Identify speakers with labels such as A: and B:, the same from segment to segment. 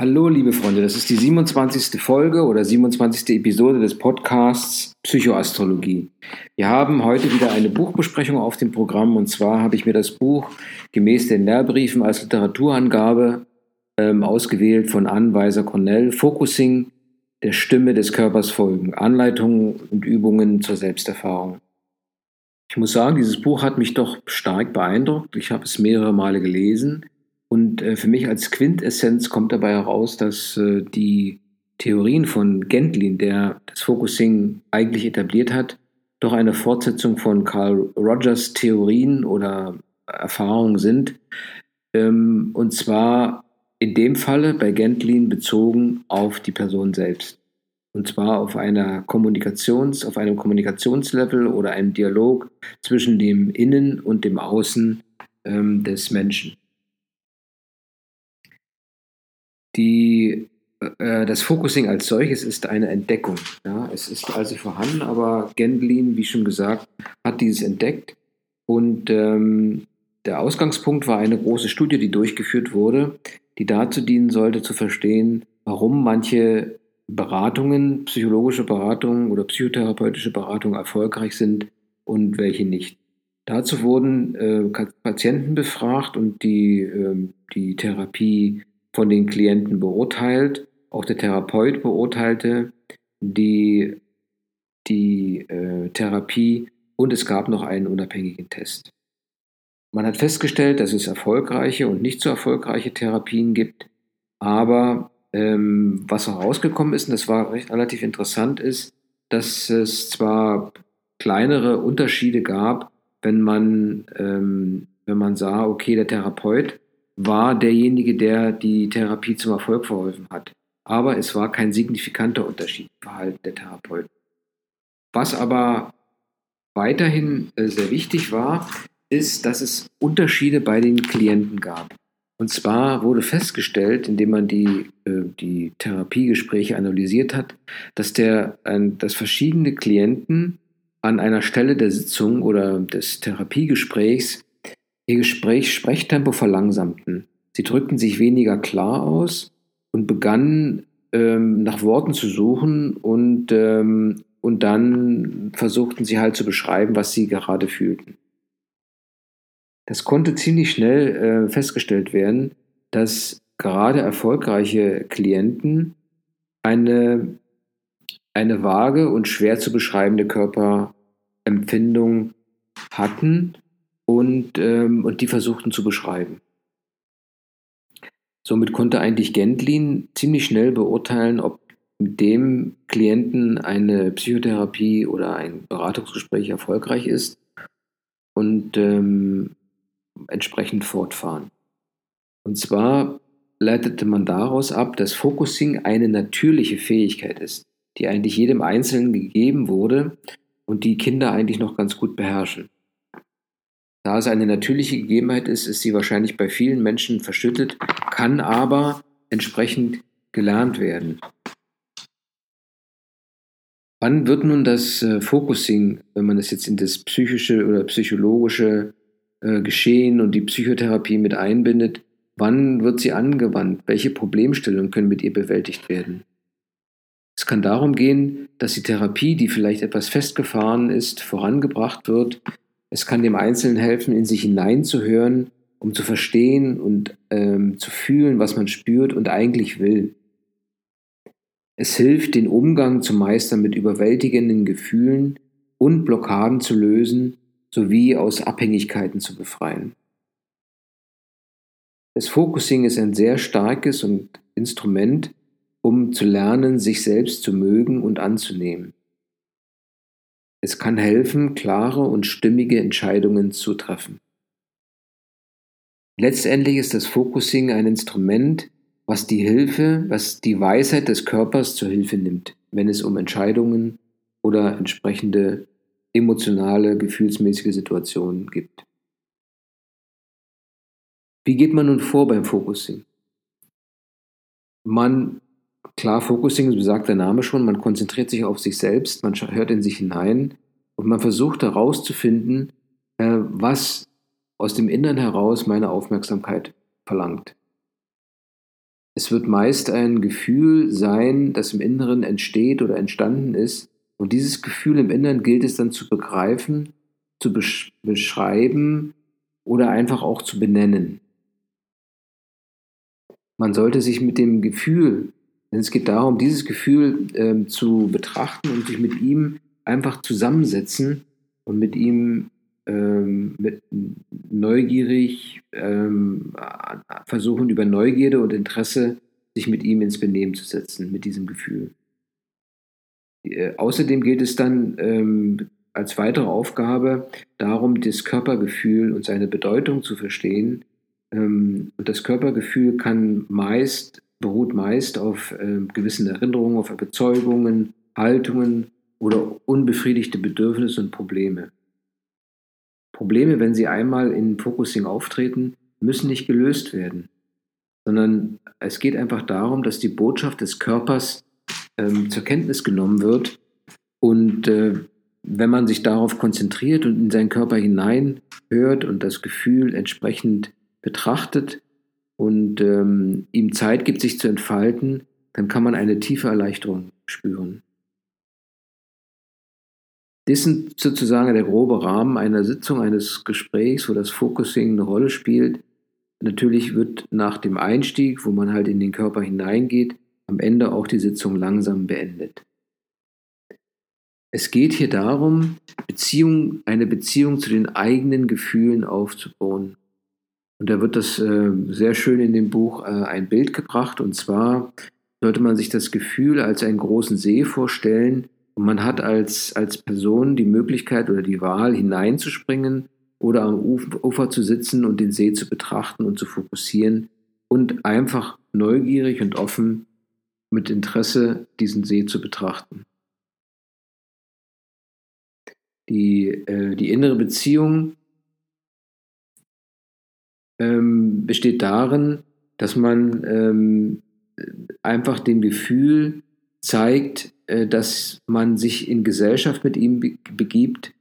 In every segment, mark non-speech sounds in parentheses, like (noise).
A: Hallo, liebe Freunde, das ist die 27. Folge oder 27. Episode des Podcasts Psychoastrologie. Wir haben heute wieder eine Buchbesprechung auf dem Programm und zwar habe ich mir das Buch gemäß den Lehrbriefen als Literaturangabe ähm, ausgewählt von Anweiser Cornell, Focusing der Stimme des Körpers folgen, Anleitungen und Übungen zur Selbsterfahrung. Ich muss sagen, dieses Buch hat mich doch stark beeindruckt. Ich habe es mehrere Male gelesen und äh, für mich als Quintessenz kommt dabei heraus, dass äh, die Theorien von Gentlin, der das Focusing eigentlich etabliert hat, doch eine Fortsetzung von Carl Rogers Theorien oder Erfahrungen sind. Ähm, und zwar in dem Falle bei Gentlin bezogen auf die Person selbst. Und zwar auf einer Kommunikations, auf einem Kommunikationslevel oder einem Dialog zwischen dem Innen und dem Außen ähm, des Menschen. Die, äh, das Focusing als solches ist eine Entdeckung. Ja? Es ist also vorhanden, aber Gendlin, wie schon gesagt, hat dieses entdeckt. Und ähm, der Ausgangspunkt war eine große Studie, die durchgeführt wurde, die dazu dienen sollte, zu verstehen, warum manche Beratungen, psychologische Beratungen oder psychotherapeutische Beratungen erfolgreich sind und welche nicht. Dazu wurden äh, Patienten befragt und die, äh, die Therapie von den Klienten beurteilt. Auch der Therapeut beurteilte die, die äh, Therapie und es gab noch einen unabhängigen Test. Man hat festgestellt, dass es erfolgreiche und nicht so erfolgreiche Therapien gibt, aber ähm, was herausgekommen ist, und das war recht, relativ interessant, ist, dass es zwar kleinere Unterschiede gab, wenn man, ähm, wenn man sah, okay, der Therapeut war derjenige, der die Therapie zum Erfolg verholfen hat. Aber es war kein signifikanter Unterschied im Verhalten der Therapeuten. Was aber weiterhin äh, sehr wichtig war, ist, dass es Unterschiede bei den Klienten gab. Und zwar wurde festgestellt, indem man die, äh, die Therapiegespräche analysiert hat, dass, der, dass verschiedene Klienten an einer Stelle der Sitzung oder des Therapiegesprächs ihr Gespräch Sprechtempo verlangsamten. Sie drückten sich weniger klar aus und begannen ähm, nach Worten zu suchen und, ähm, und dann versuchten sie halt zu beschreiben, was sie gerade fühlten. Das konnte ziemlich schnell äh, festgestellt werden, dass gerade erfolgreiche Klienten eine, eine vage und schwer zu beschreibende Körperempfindung hatten und, ähm, und die versuchten zu beschreiben. Somit konnte eigentlich Gendlin ziemlich schnell beurteilen, ob mit dem Klienten eine Psychotherapie oder ein Beratungsgespräch erfolgreich ist und ähm, entsprechend fortfahren. Und zwar leitete man daraus ab, dass Focusing eine natürliche Fähigkeit ist, die eigentlich jedem Einzelnen gegeben wurde und die Kinder eigentlich noch ganz gut beherrschen. Da es eine natürliche Gegebenheit ist, ist sie wahrscheinlich bei vielen Menschen verschüttet, kann aber entsprechend gelernt werden. Wann wird nun das äh, Focusing, wenn man das jetzt in das psychische oder psychologische äh, Geschehen und die Psychotherapie mit einbindet, wann wird sie angewandt? Welche Problemstellungen können mit ihr bewältigt werden? Es kann darum gehen, dass die Therapie, die vielleicht etwas festgefahren ist, vorangebracht wird, es kann dem Einzelnen helfen, in sich hineinzuhören, um zu verstehen und ähm, zu fühlen, was man spürt und eigentlich will. Es hilft, den Umgang zu meistern mit überwältigenden Gefühlen und Blockaden zu lösen sowie aus Abhängigkeiten zu befreien. Das Focusing ist ein sehr starkes Instrument, um zu lernen, sich selbst zu mögen und anzunehmen. Es kann helfen, klare und stimmige Entscheidungen zu treffen. Letztendlich ist das Focusing ein Instrument, was die Hilfe, was die Weisheit des Körpers zur Hilfe nimmt, wenn es um Entscheidungen oder entsprechende emotionale, gefühlsmäßige Situationen gibt. Wie geht man nun vor beim Focusing? Man Klar, Focusing, so sagt der Name schon, man konzentriert sich auf sich selbst, man hört in sich hinein und man versucht herauszufinden, äh, was aus dem Innern heraus meine Aufmerksamkeit verlangt. Es wird meist ein Gefühl sein, das im Inneren entsteht oder entstanden ist. Und dieses Gefühl im Inneren gilt es dann zu begreifen, zu besch beschreiben oder einfach auch zu benennen. Man sollte sich mit dem Gefühl, es geht darum, dieses Gefühl äh, zu betrachten und sich mit ihm einfach zusammensetzen und mit ihm ähm, mit neugierig ähm, versuchen, über Neugierde und Interesse sich mit ihm ins Benehmen zu setzen, mit diesem Gefühl. Äh, außerdem geht es dann ähm, als weitere Aufgabe darum, das Körpergefühl und seine Bedeutung zu verstehen. Ähm, und das Körpergefühl kann meist, beruht meist auf äh, gewissen Erinnerungen, auf Überzeugungen, Haltungen oder unbefriedigte Bedürfnisse und Probleme. Probleme, wenn sie einmal in Focusing auftreten, müssen nicht gelöst werden, sondern es geht einfach darum, dass die Botschaft des Körpers ähm, zur Kenntnis genommen wird und äh, wenn man sich darauf konzentriert und in seinen Körper hineinhört und das Gefühl entsprechend betrachtet und ähm, ihm Zeit gibt, sich zu entfalten, dann kann man eine tiefe Erleichterung spüren. Das ist sozusagen der grobe Rahmen einer Sitzung, eines Gesprächs, wo das Focusing eine Rolle spielt. Natürlich wird nach dem Einstieg, wo man halt in den Körper hineingeht, am Ende auch die Sitzung langsam beendet. Es geht hier darum, Beziehung, eine Beziehung zu den eigenen Gefühlen aufzubauen. Und da wird das äh, sehr schön in dem Buch äh, ein Bild gebracht. Und zwar sollte man sich das Gefühl als einen großen See vorstellen, und man hat als, als Person die Möglichkeit oder die Wahl, hineinzuspringen oder am Ufer zu sitzen und den See zu betrachten und zu fokussieren und einfach neugierig und offen mit Interesse diesen See zu betrachten. Die, äh, die innere Beziehung ähm, besteht darin, dass man ähm, einfach dem Gefühl zeigt, äh, dass man sich in Gesellschaft mit ihm begibt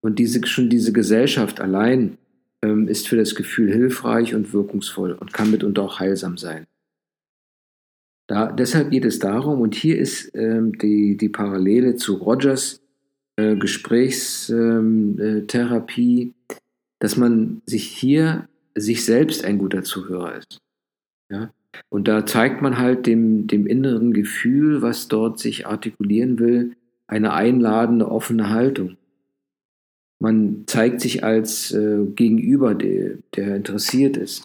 A: und diese, schon diese Gesellschaft allein ähm, ist für das Gefühl hilfreich und wirkungsvoll und kann mitunter auch heilsam sein. Da, deshalb geht es darum, und hier ist ähm, die, die Parallele zu Rogers äh, Gesprächstherapie, ähm, äh, dass man sich hier sich selbst ein guter Zuhörer ist. Ja? Und da zeigt man halt dem, dem inneren Gefühl, was dort sich artikulieren will, eine einladende, offene Haltung. Man zeigt sich als äh, Gegenüber, der, der interessiert ist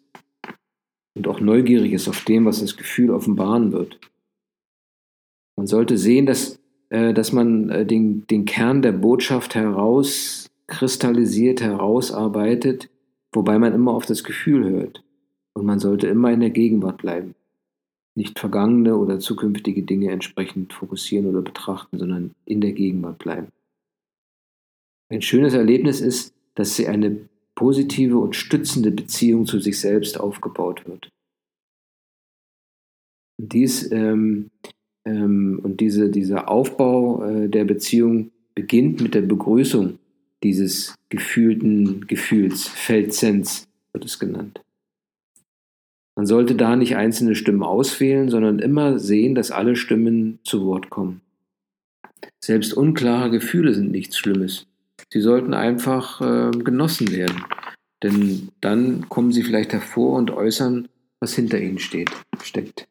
A: und auch neugierig ist auf dem, was das Gefühl offenbaren wird. Man sollte sehen, dass, äh, dass man äh, den, den Kern der Botschaft herauskristallisiert, herausarbeitet, wobei man immer auf das Gefühl hört. Und man sollte immer in der Gegenwart bleiben. Nicht vergangene oder zukünftige Dinge entsprechend fokussieren oder betrachten, sondern in der Gegenwart bleiben. Ein schönes Erlebnis ist, dass sie eine positive und stützende Beziehung zu sich selbst aufgebaut wird. Und, dies, ähm, ähm, und diese, dieser Aufbau äh, der Beziehung beginnt mit der Begrüßung dieses gefühlten Gefühls, Feldsens wird es genannt. Man sollte da nicht einzelne Stimmen auswählen, sondern immer sehen, dass alle Stimmen zu Wort kommen. Selbst unklare Gefühle sind nichts Schlimmes. Sie sollten einfach äh, genossen werden, denn dann kommen sie vielleicht hervor und äußern, was hinter ihnen steht, steckt.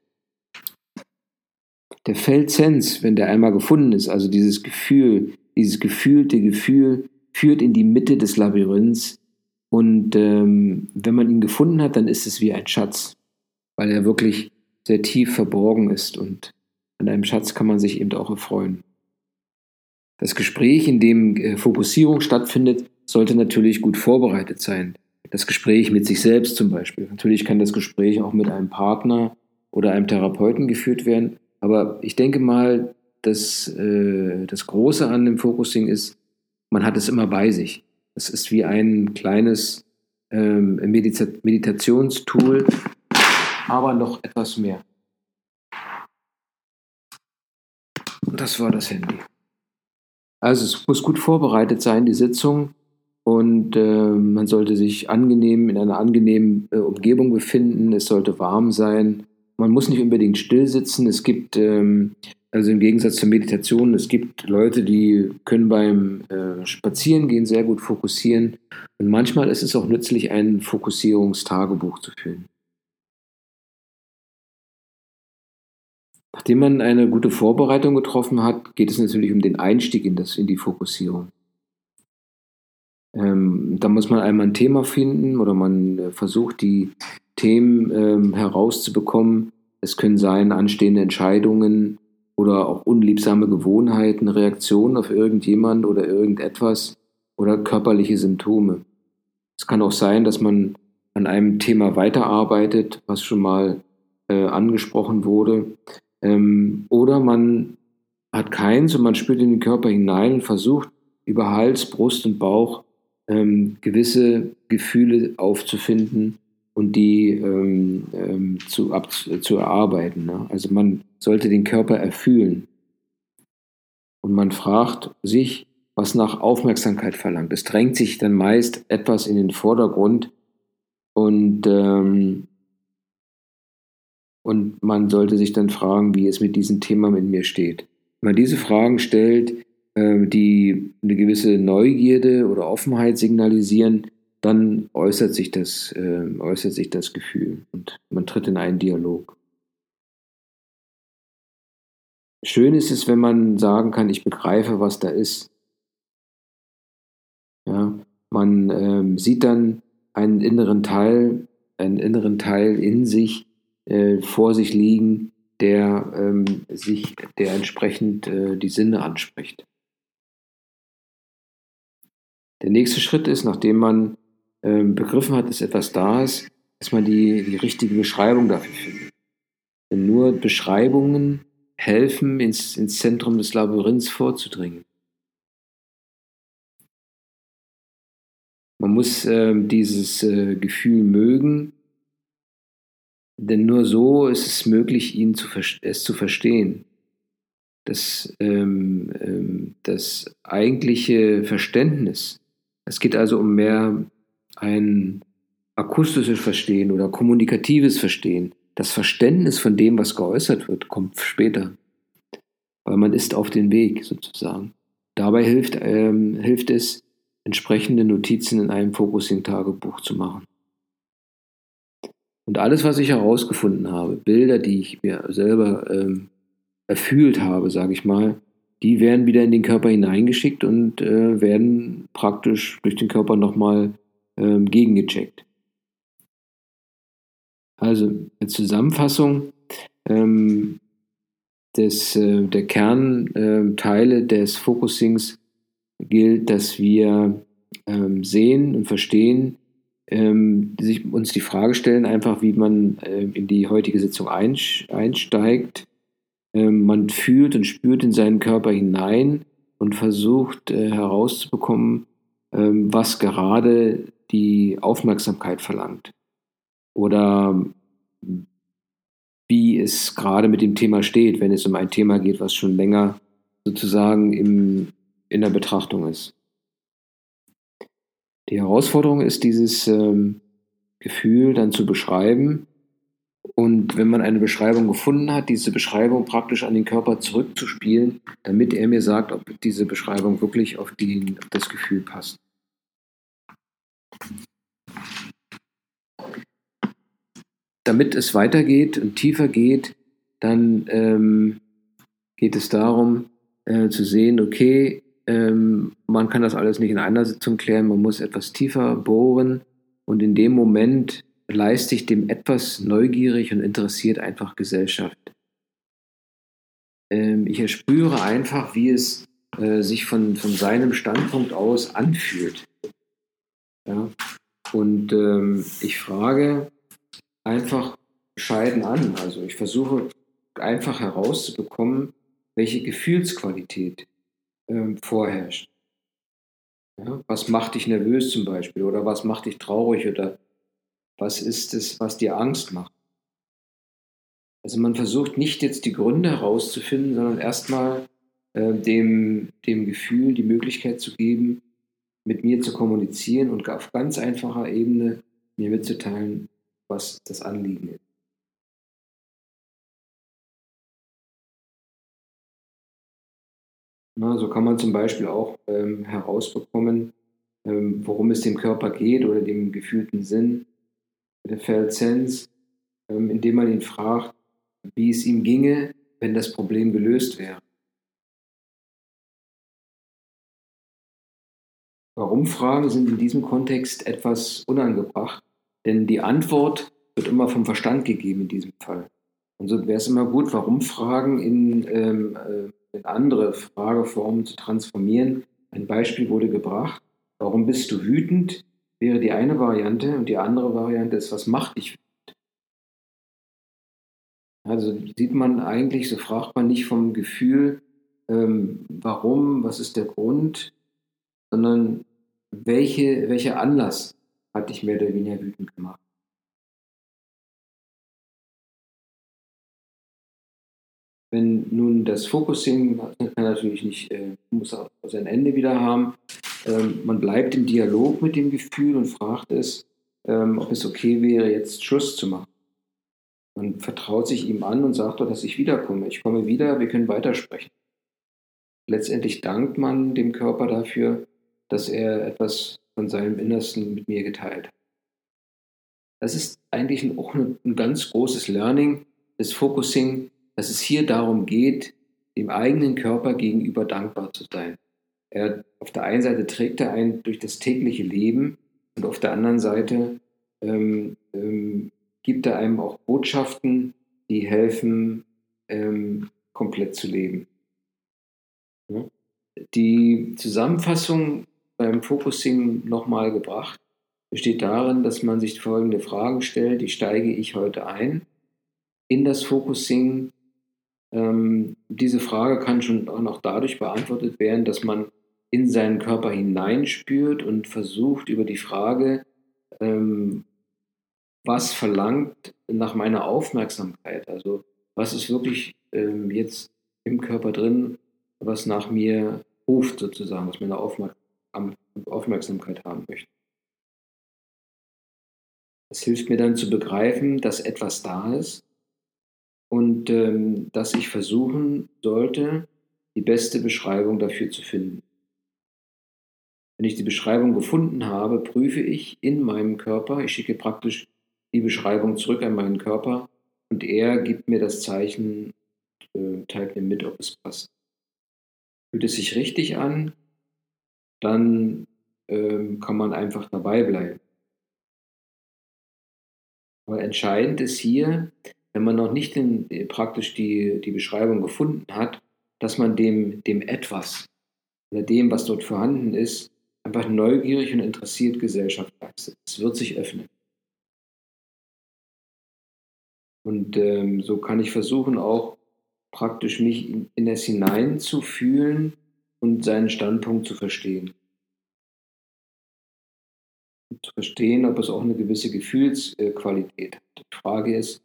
A: Der Feldsens, wenn der einmal gefunden ist, also dieses Gefühl, dieses gefühlte Gefühl, führt in die Mitte des Labyrinths, und ähm, wenn man ihn gefunden hat, dann ist es wie ein Schatz, weil er wirklich sehr tief verborgen ist und an einem Schatz kann man sich eben auch erfreuen. Das Gespräch, in dem äh, Fokussierung stattfindet, sollte natürlich gut vorbereitet sein. Das Gespräch mit sich selbst zum Beispiel. Natürlich kann das Gespräch auch mit einem Partner oder einem Therapeuten geführt werden. Aber ich denke mal, dass äh, das Große an dem Focusing ist, man hat es immer bei sich. Es ist wie ein kleines ähm, Medita Meditationstool, aber noch etwas mehr. Und das war das Handy. Also es muss gut vorbereitet sein, die Sitzung. Und äh, man sollte sich angenehm in einer angenehmen äh, Umgebung befinden. Es sollte warm sein. man muss nicht unbedingt still sitzen. Es gibt, ähm, also im Gegensatz zur Meditation, es gibt Leute, die können beim äh, Spazierengehen sehr gut fokussieren. Und manchmal ist es auch nützlich, ein Fokussierungstagebuch zu führen. Nachdem man eine gute Vorbereitung getroffen hat, geht es natürlich um den Einstieg in, das, in die Fokussierung. Ähm, da muss man einmal ein Thema finden oder man äh, versucht, die Themen ähm, herauszubekommen. Es können sein anstehende Entscheidungen oder auch unliebsame Gewohnheiten, Reaktionen auf irgendjemand oder irgendetwas oder körperliche Symptome. Es kann auch sein, dass man an einem Thema weiterarbeitet, was schon mal äh, angesprochen wurde. Ähm, oder man hat keins und man spürt in den Körper hinein und versucht über Hals, Brust und Bauch ähm, gewisse Gefühle aufzufinden und die ähm, ähm, zu, ab, zu erarbeiten. Ne? Also man sollte den Körper erfühlen. Und man fragt sich, was nach Aufmerksamkeit verlangt. Es drängt sich dann meist etwas in den Vordergrund und, ähm, und man sollte sich dann fragen, wie es mit diesem Thema mit mir steht. Wenn man diese Fragen stellt, äh, die eine gewisse Neugierde oder Offenheit signalisieren, dann äußert sich das, äh, äußert sich das Gefühl und man tritt in einen Dialog. Schön ist es, wenn man sagen kann, ich begreife, was da ist. Ja, man ähm, sieht dann einen inneren Teil, einen inneren Teil in sich äh, vor sich liegen, der ähm, sich, der entsprechend äh, die Sinne anspricht. Der nächste Schritt ist, nachdem man begriffen hat, dass etwas da ist, dass man die, die richtige Beschreibung dafür findet. Denn nur Beschreibungen helfen, ins, ins Zentrum des Labyrinths vorzudringen. Man muss äh, dieses äh, Gefühl mögen, denn nur so ist es möglich, ihn zu es zu verstehen. Das, ähm, ähm, das eigentliche Verständnis, es geht also um mehr ein akustisches Verstehen oder kommunikatives Verstehen. Das Verständnis von dem, was geäußert wird, kommt später. Weil man ist auf dem Weg sozusagen. Dabei hilft, ähm, hilft es, entsprechende Notizen in einem Focusing-Tagebuch zu machen. Und alles, was ich herausgefunden habe, Bilder, die ich mir selber ähm, erfühlt habe, sage ich mal, die werden wieder in den Körper hineingeschickt und äh, werden praktisch durch den Körper nochmal ähm, gegengecheckt. Also eine Zusammenfassung ähm, des, äh, der Kernteile äh, des Focusings gilt, dass wir ähm, sehen und verstehen, ähm, sich, uns die Frage stellen, einfach wie man äh, in die heutige Sitzung einsteigt. Ähm, man fühlt und spürt in seinen Körper hinein und versucht äh, herauszubekommen, ähm, was gerade die Aufmerksamkeit verlangt. Oder wie es gerade mit dem Thema steht, wenn es um ein Thema geht, was schon länger sozusagen im, in der Betrachtung ist. Die Herausforderung ist, dieses ähm, Gefühl dann zu beschreiben und wenn man eine Beschreibung gefunden hat, diese Beschreibung praktisch an den Körper zurückzuspielen, damit er mir sagt, ob diese Beschreibung wirklich auf, die, auf das Gefühl passt. Damit es weitergeht und tiefer geht, dann ähm, geht es darum äh, zu sehen, okay, ähm, man kann das alles nicht in einer Sitzung klären, man muss etwas tiefer bohren und in dem Moment leiste ich dem etwas neugierig und interessiert einfach Gesellschaft. Ähm, ich erspüre einfach, wie es äh, sich von, von seinem Standpunkt aus anfühlt. Ja? Und ähm, ich frage einfach bescheiden an. Also ich versuche einfach herauszubekommen, welche Gefühlsqualität ähm, vorherrscht. Ja? Was macht dich nervös zum Beispiel oder was macht dich traurig oder was ist es, was dir Angst macht. Also man versucht nicht jetzt die Gründe herauszufinden, sondern erstmal äh, dem, dem Gefühl die Möglichkeit zu geben, mit mir zu kommunizieren und auf ganz einfacher Ebene mir mitzuteilen, was das Anliegen ist. Na, so kann man zum Beispiel auch ähm, herausbekommen, ähm, worum es dem Körper geht oder dem gefühlten Sinn, der Felt Sense, ähm, indem man ihn fragt, wie es ihm ginge, wenn das Problem gelöst wäre. Warum-Fragen sind in diesem Kontext etwas unangebracht, denn die Antwort wird immer vom Verstand gegeben in diesem Fall. Und so wäre es immer gut, Warum-Fragen in, ähm, äh, in andere Frageformen zu transformieren. Ein Beispiel wurde gebracht. Warum bist du wütend? Wäre die eine Variante und die andere Variante ist, was macht dich wütend? Also sieht man eigentlich, so fragt man nicht vom Gefühl, ähm, warum, was ist der Grund, sondern welche, welcher Anlass hat dich mehr oder weniger wütend gemacht? Wenn nun das Focusing kann natürlich nicht, äh, muss auch sein Ende wieder haben. Ähm, man bleibt im Dialog mit dem Gefühl und fragt es, ähm, ob es okay wäre, jetzt Schluss zu machen. Man vertraut sich ihm an und sagt dass ich wiederkomme. Ich komme wieder, wir können weitersprechen. Letztendlich dankt man dem Körper dafür, dass er etwas von seinem Innersten mit mir geteilt hat. Das ist eigentlich auch ein, ein ganz großes Learning des Focusing, dass es hier darum geht, dem eigenen Körper gegenüber dankbar zu sein. Er, auf der einen Seite trägt er ein durch das tägliche Leben und auf der anderen Seite ähm, ähm, gibt er einem auch Botschaften, die helfen, ähm, komplett zu leben. Die Zusammenfassung beim Focusing nochmal gebracht besteht darin, dass man sich folgende Fragen stellt. Wie steige ich heute ein in das Focusing? Ähm, diese Frage kann schon auch noch dadurch beantwortet werden, dass man in seinen Körper hineinspürt und versucht über die Frage, ähm, was verlangt nach meiner Aufmerksamkeit? Also was ist wirklich ähm, jetzt im Körper drin, was nach mir ruft sozusagen, was meine Aufmerksamkeit haben möchte. Es hilft mir dann zu begreifen, dass etwas da ist und ähm, dass ich versuchen sollte, die beste Beschreibung dafür zu finden. Wenn ich die Beschreibung gefunden habe, prüfe ich in meinem Körper, ich schicke praktisch die Beschreibung zurück an meinen Körper und er gibt mir das Zeichen, äh, teilt mir mit, ob es passt. Fühlt es sich richtig an, dann ähm, kann man einfach dabei bleiben. Aber entscheidend ist hier, wenn man noch nicht äh, praktisch die, die Beschreibung gefunden hat, dass man dem, dem etwas oder dem, was dort vorhanden ist, einfach neugierig und interessiert Gesellschaft leistet. Es wird sich öffnen. Und ähm, so kann ich versuchen, auch praktisch mich in, in es hineinzufühlen und seinen Standpunkt zu verstehen. Und zu verstehen, ob es auch eine gewisse Gefühlsqualität hat. Die Frage ist,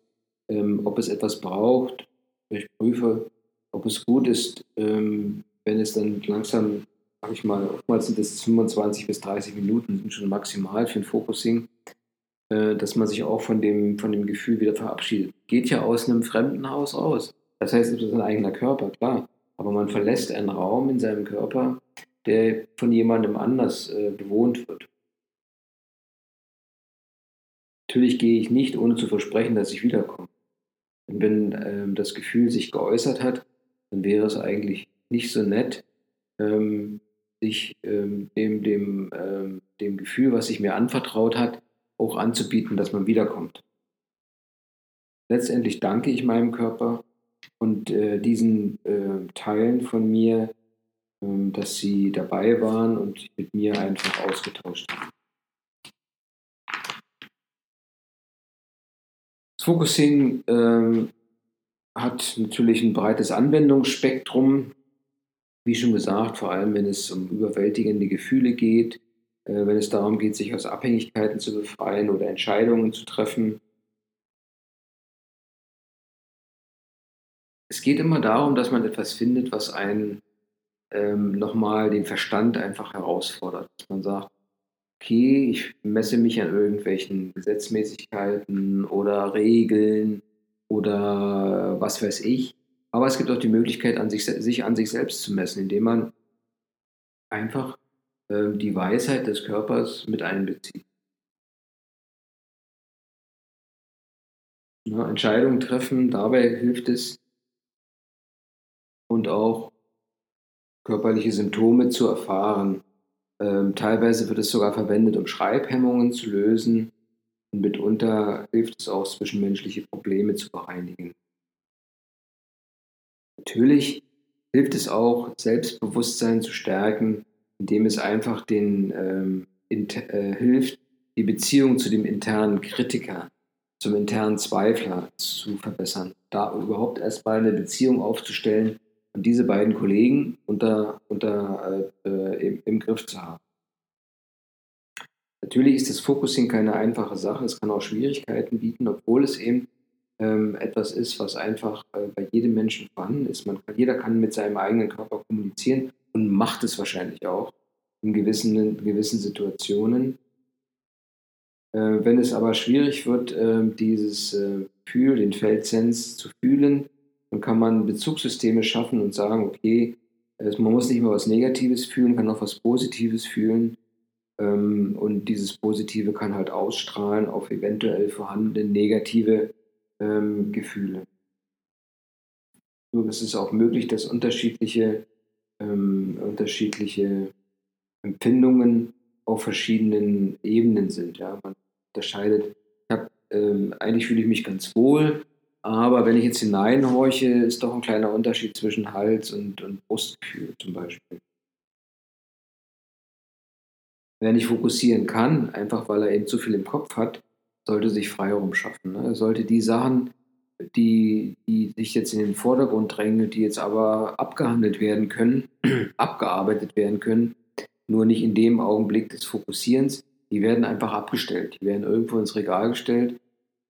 A: ähm, ob es etwas braucht. Ich prüfe, ob es gut ist, ähm, wenn es dann langsam sag ich mal, oftmals sind es 25 bis 30 Minuten, sind schon maximal für ein Focusing, äh, dass man sich auch von dem, von dem Gefühl wieder verabschiedet. Geht ja aus einem fremden Haus aus. Das heißt, es ist ein eigener Körper, klar. Aber man verlässt einen Raum in seinem Körper, der von jemandem anders äh, bewohnt wird. Natürlich gehe ich nicht, ohne zu versprechen, dass ich wiederkomme. Und wenn ähm, das Gefühl sich geäußert hat, dann wäre es eigentlich nicht so nett, ähm, sich ähm, dem, dem, ähm, dem Gefühl, was sich mir anvertraut hat, auch anzubieten, dass man wiederkommt. Letztendlich danke ich meinem Körper und äh, diesen äh, Teilen von mir, äh, dass sie dabei waren und mit mir einfach ausgetauscht haben. Das Focusing ähm, hat natürlich ein breites Anwendungsspektrum wie schon gesagt, vor allem wenn es um überwältigende Gefühle geht, äh, wenn es darum geht, sich aus Abhängigkeiten zu befreien oder Entscheidungen zu treffen. Es geht immer darum, dass man etwas findet, was einen ähm, nochmal den Verstand einfach herausfordert. Dass man sagt, okay, ich messe mich an irgendwelchen Gesetzmäßigkeiten oder Regeln oder was weiß ich Aber es gibt auch die Möglichkeit, an sich, sich an sich selbst zu messen, indem man einfach äh, die Weisheit des Körpers mit einbezieht. Ja, Entscheidungen treffen, dabei hilft es und auch körperliche Symptome zu erfahren. Ähm, teilweise wird es sogar verwendet, um Schreibhemmungen zu lösen. Und mitunter hilft es auch, zwischenmenschliche Probleme zu bereinigen. Natürlich hilft es auch, Selbstbewusstsein zu stärken, indem es einfach den ähm, äh, hilft, die Beziehung zu dem internen Kritiker, zum internen Zweifler zu verbessern. Da überhaupt erstmal eine Beziehung aufzustellen diese beiden Kollegen unter, unter, äh, äh im, im Griff zu haben. Natürlich ist das Focusing keine einfache Sache. Es kann auch Schwierigkeiten bieten, obwohl es eben ähm, etwas ist, was einfach äh, bei jedem Menschen vorhanden ist. Man kann, jeder kann mit seinem eigenen Körper kommunizieren und macht es wahrscheinlich auch in gewissen, in gewissen Situationen. Äh, wenn es aber schwierig wird, äh, dieses äh, Gefühl, den Feldsens zu fühlen, dann kann man Bezugssysteme schaffen und sagen, okay, man muss nicht immer was Negatives fühlen, kann auch was Positives fühlen. Ähm, und dieses Positive kann halt ausstrahlen auf eventuell vorhandene negative ähm, Gefühle. So, es ist auch möglich, dass unterschiedliche, ähm, unterschiedliche Empfindungen auf verschiedenen Ebenen sind. Ja? Man unterscheidet, hab, ähm, eigentlich fühle ich mich ganz wohl, aber wenn ich jetzt hineinhorche, ist doch ein kleiner Unterschied zwischen Hals und, und Brustgefühl zum Beispiel. Wer nicht fokussieren kann, einfach weil er eben zu viel im Kopf hat, sollte sich Freiraum schaffen. Ne? Er sollte die Sachen, die, die sich jetzt in den Vordergrund drängen, die jetzt aber abgehandelt werden können, (clears throat) abgearbeitet werden können, nur nicht in dem Augenblick des Fokussierens, die werden einfach abgestellt. Die werden irgendwo ins Regal gestellt,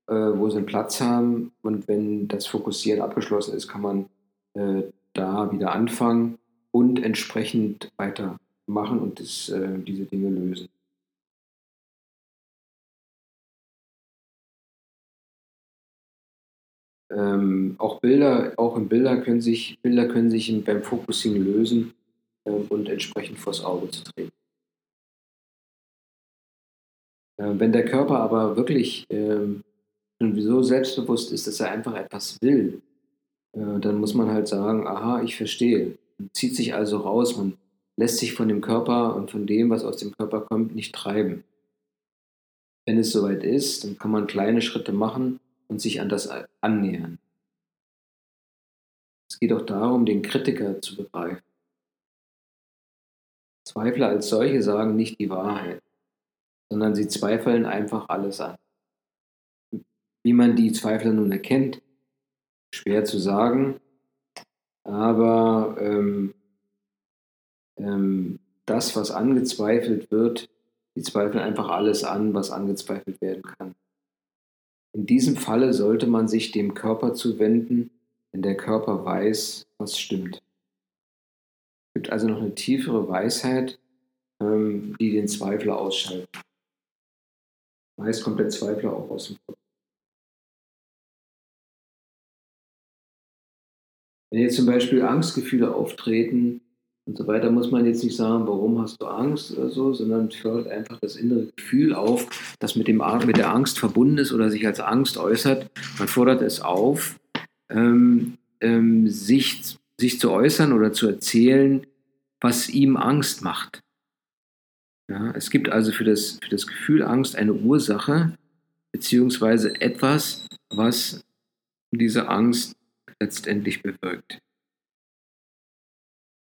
A: äh, wo sie einen Platz haben. Und wenn das Fokussieren abgeschlossen ist, kann man äh, da wieder anfangen und entsprechend weitermachen und das, äh, diese Dinge lösen. Ähm, auch Bilder, auch in Bilder können sich, Bilder können sich beim Focusing lösen äh, und entsprechend vors Auge zu treten. Äh, wenn der Körper aber wirklich ähm, so selbstbewusst ist, dass er einfach etwas will, äh, dann muss man halt sagen, aha, ich verstehe. Man zieht sich also raus, man lässt sich von dem Körper und von dem, was aus dem Körper kommt, nicht treiben. Wenn es soweit ist, dann kann man kleine Schritte machen und sich an das annähern. Es geht auch darum, den Kritiker zu begreifen. Zweifler als solche sagen nicht die Wahrheit, sondern sie zweifeln einfach alles an. Wie man die Zweifler nun erkennt, schwer zu sagen, aber ähm, ähm, das, was angezweifelt wird, die zweifeln einfach alles an, was angezweifelt werden kann. In diesem Falle sollte man sich dem Körper zuwenden, wenn der Körper weiß, was stimmt. Es gibt also noch eine tiefere Weisheit, ähm, die den Zweifler ausschaltet. Meist kommt der Zweifler auch aus dem Kopf. Wenn jetzt zum Beispiel Angstgefühle auftreten, und so weiter muss man jetzt nicht sagen, warum hast du Angst oder so, sondern fördert einfach das innere Gefühl auf, das mit, dem, mit der Angst verbunden ist oder sich als Angst äußert. Man fordert es auf, ähm, ähm, sich, sich zu äußern oder zu erzählen, was ihm Angst macht. Ja, es gibt also für das, für das Gefühl Angst eine Ursache, beziehungsweise etwas, was diese Angst letztendlich bewirkt.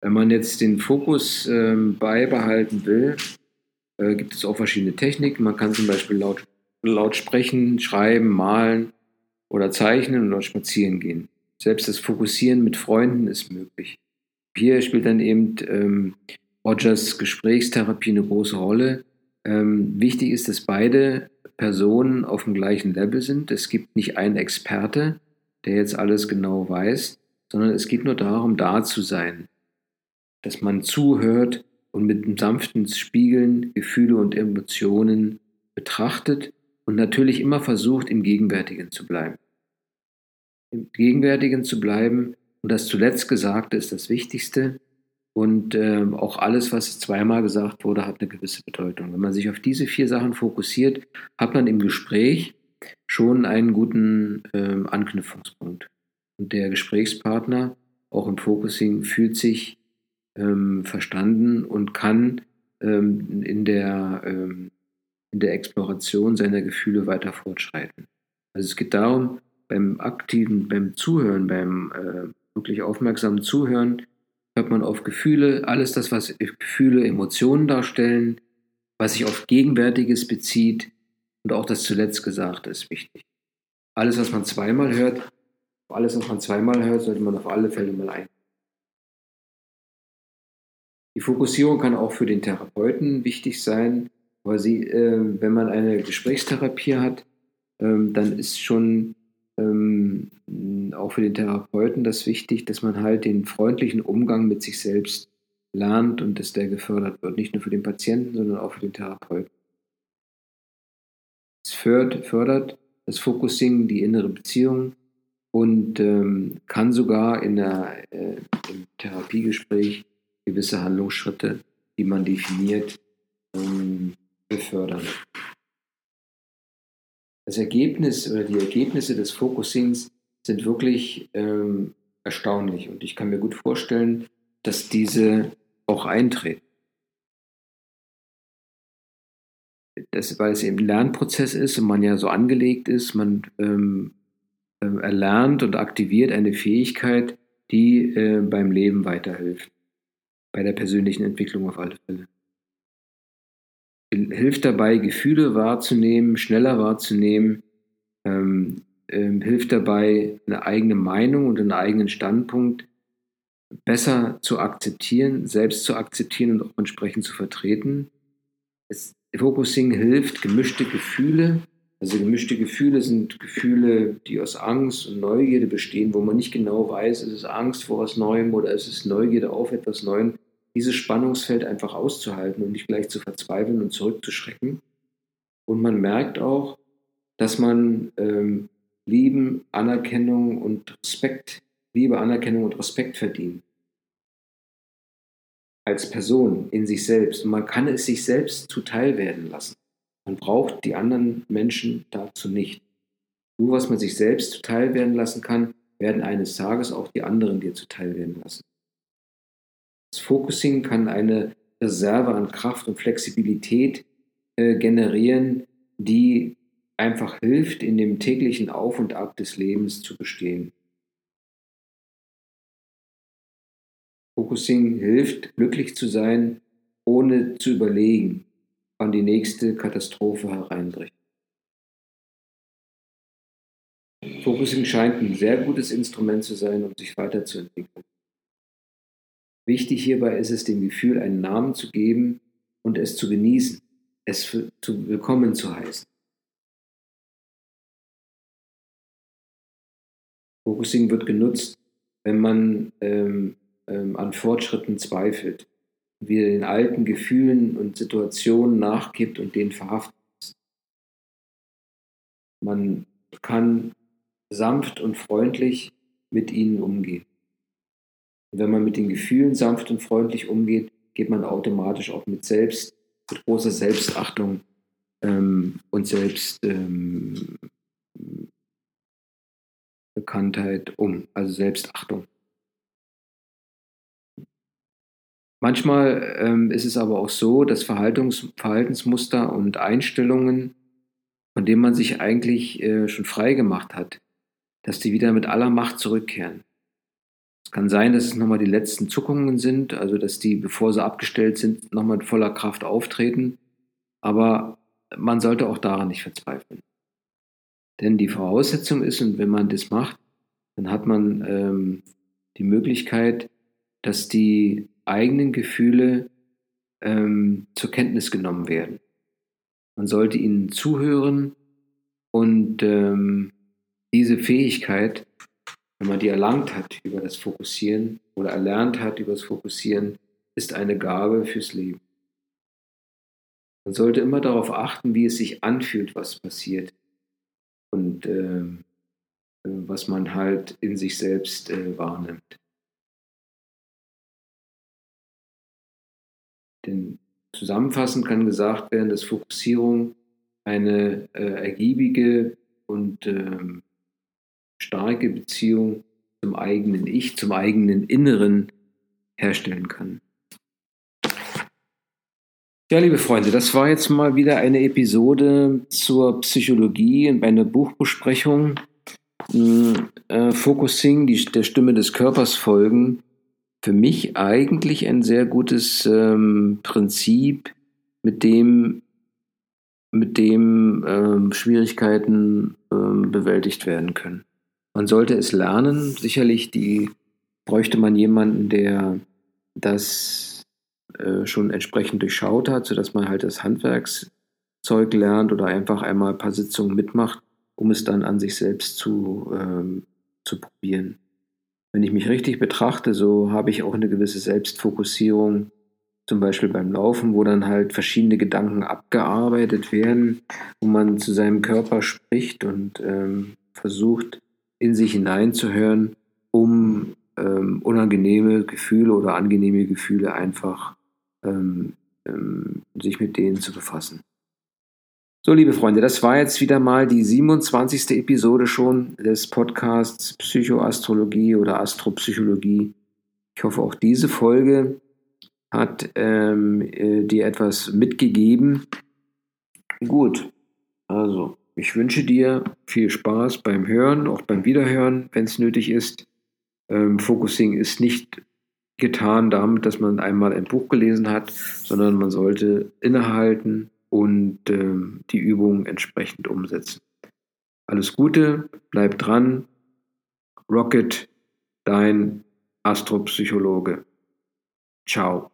A: Wenn man jetzt den Fokus ähm, beibehalten will, äh, gibt es auch verschiedene Techniken. Man kann zum Beispiel laut, laut sprechen, schreiben, malen oder zeichnen oder spazieren gehen. Selbst das Fokussieren mit Freunden ist möglich. Hier spielt dann eben ähm, Rogers Gesprächstherapie eine große Rolle. Ähm, wichtig ist, dass beide Personen auf dem gleichen Level sind. Es gibt nicht einen Experte, der jetzt alles genau weiß, sondern es geht nur darum, da zu sein dass man zuhört und mit einem sanften Spiegeln Gefühle und Emotionen betrachtet und natürlich immer versucht, im Gegenwärtigen zu bleiben. Im Gegenwärtigen zu bleiben Und das zuletzt Gesagte ist das Wichtigste. Und äh, auch alles, was zweimal gesagt wurde, hat eine gewisse Bedeutung. Wenn man sich auf diese vier Sachen fokussiert, hat man im Gespräch schon einen guten äh, Anknüpfungspunkt. Und der Gesprächspartner, auch im Focusing, fühlt sich ähm, verstanden und kann ähm, in, der, ähm, in der Exploration seiner Gefühle weiter fortschreiten. Also es geht darum, beim aktiven, beim Zuhören, beim äh, wirklich aufmerksamen Zuhören, hört man auf Gefühle, alles das, was Gefühle, Emotionen darstellen, was sich auf Gegenwärtiges bezieht und auch das zuletzt Gesagte ist wichtig. Alles, was man zweimal hört, alles, was man zweimal hört, sollte man auf alle Fälle mal ein. Die Fokussierung kann auch für den Therapeuten wichtig sein, weil sie, äh, wenn man eine Gesprächstherapie hat, ähm, dann ist schon ähm, auch für den Therapeuten das wichtig, dass man halt den freundlichen Umgang mit sich selbst lernt und dass der gefördert wird. Nicht nur für den Patienten, sondern auch für den Therapeuten. Es fördert, fördert das Focusing, die innere Beziehung und ähm, kann sogar in der, äh, im Therapiegespräch gewisse Handlungsschritte, die man definiert, ähm, befördern. Das Ergebnis oder die Ergebnisse des Focusings sind wirklich ähm, erstaunlich und ich kann mir gut vorstellen, dass diese auch eintreten. Das, weil es eben ein Lernprozess ist und man ja so angelegt ist, man ähm, äh, erlernt und aktiviert eine Fähigkeit, die äh, beim Leben weiterhilft, bei der persönlichen Entwicklung auf alle Fälle hilft dabei, Gefühle wahrzunehmen, schneller wahrzunehmen, ähm, ähm, hilft dabei, eine eigene Meinung und einen eigenen Standpunkt besser zu akzeptieren, selbst zu akzeptieren und auch entsprechend zu vertreten. Das Focusing hilft, gemischte Gefühle, also gemischte Gefühle sind Gefühle, die aus Angst und Neugierde bestehen, wo man nicht genau weiß, ist es Angst vor was Neuem oder ist es Neugierde auf etwas Neuem dieses Spannungsfeld einfach auszuhalten und nicht gleich zu verzweifeln und zurückzuschrecken. Und man merkt auch, dass man ähm, Lieben, Anerkennung und Respekt, Liebe, Anerkennung und Respekt verdient. Als Person in sich selbst. Und man kann es sich selbst zuteil werden lassen. Man braucht die anderen Menschen dazu nicht. Nur was man sich selbst zuteil werden lassen kann, werden eines Tages auch die anderen dir zuteil werden lassen. Das Focusing kann eine Reserve an Kraft und Flexibilität äh, generieren, die einfach hilft, in dem täglichen Auf und Ab des Lebens zu bestehen. Focusing hilft, glücklich zu sein, ohne zu überlegen, wann die nächste Katastrophe hereinbricht. Focusing scheint ein sehr gutes Instrument zu sein, um sich weiterzuentwickeln. Wichtig hierbei ist es, dem Gefühl einen Namen zu geben und es zu genießen, es für, zu willkommen zu heißen. Focusing wird genutzt, wenn man ähm, ähm, an Fortschritten zweifelt, wieder den alten Gefühlen und Situationen nachgibt und denen verhaftet ist. Man kann sanft und freundlich mit ihnen umgehen. Und wenn man mit den Gefühlen sanft und freundlich umgeht, geht man automatisch auch mit selbst, mit großer Selbstachtung ähm, und Selbstbekanntheit ähm, um, also Selbstachtung. Manchmal ähm, ist es aber auch so, dass Verhaltungs Verhaltensmuster und Einstellungen, von denen man sich eigentlich äh, schon frei gemacht hat, dass die wieder mit aller Macht zurückkehren. Es kann sein, dass es nochmal die letzten Zuckungen sind, also dass die, bevor sie abgestellt sind, nochmal mit voller Kraft auftreten. Aber man sollte auch daran nicht verzweifeln. Denn die Voraussetzung ist, und wenn man das macht, dann hat man ähm, die Möglichkeit, dass die eigenen Gefühle ähm, zur Kenntnis genommen werden. Man sollte ihnen zuhören und ähm, diese Fähigkeit wenn man die erlangt hat über das Fokussieren oder erlernt hat über das Fokussieren, ist eine Gabe fürs Leben. Man sollte immer darauf achten, wie es sich anfühlt, was passiert. Und äh, was man halt in sich selbst äh, wahrnimmt. Zusammenfassend kann gesagt werden, dass Fokussierung eine äh, ergiebige und ähm, starke Beziehung zum eigenen Ich, zum eigenen Inneren herstellen kann. Ja, liebe Freunde, das war jetzt mal wieder eine Episode zur Psychologie und bei einer Buchbesprechung. Hm, äh, Focusing, die, der Stimme des Körpers folgen. Für mich eigentlich ein sehr gutes ähm, Prinzip, mit dem, mit dem ähm, Schwierigkeiten ähm, bewältigt werden können. Man sollte es lernen. Sicherlich die, bräuchte man jemanden, der das äh, schon entsprechend durchschaut hat, sodass man halt das Handwerkszeug lernt oder einfach einmal ein paar Sitzungen mitmacht, um es dann an sich selbst zu, ähm, zu probieren. Wenn ich mich richtig betrachte, so habe ich auch eine gewisse Selbstfokussierung, zum Beispiel beim Laufen, wo dann halt verschiedene Gedanken abgearbeitet werden, wo man zu seinem Körper spricht und ähm, versucht, in sich hineinzuhören, um ähm, unangenehme Gefühle oder angenehme Gefühle einfach ähm, ähm, sich mit denen zu befassen. So, liebe Freunde, das war jetzt wieder mal die 27. Episode schon des Podcasts Psychoastrologie oder Astropsychologie. Ich hoffe, auch diese Folge hat ähm, äh, dir etwas mitgegeben. Gut, also ich wünsche dir viel Spaß beim Hören, auch beim Wiederhören, wenn es nötig ist. Ähm, Focusing ist nicht getan damit, dass man einmal ein Buch gelesen hat, sondern man sollte innehalten und ähm, die Übung entsprechend umsetzen. Alles Gute, bleib dran. Rocket, dein Astropsychologe. Ciao.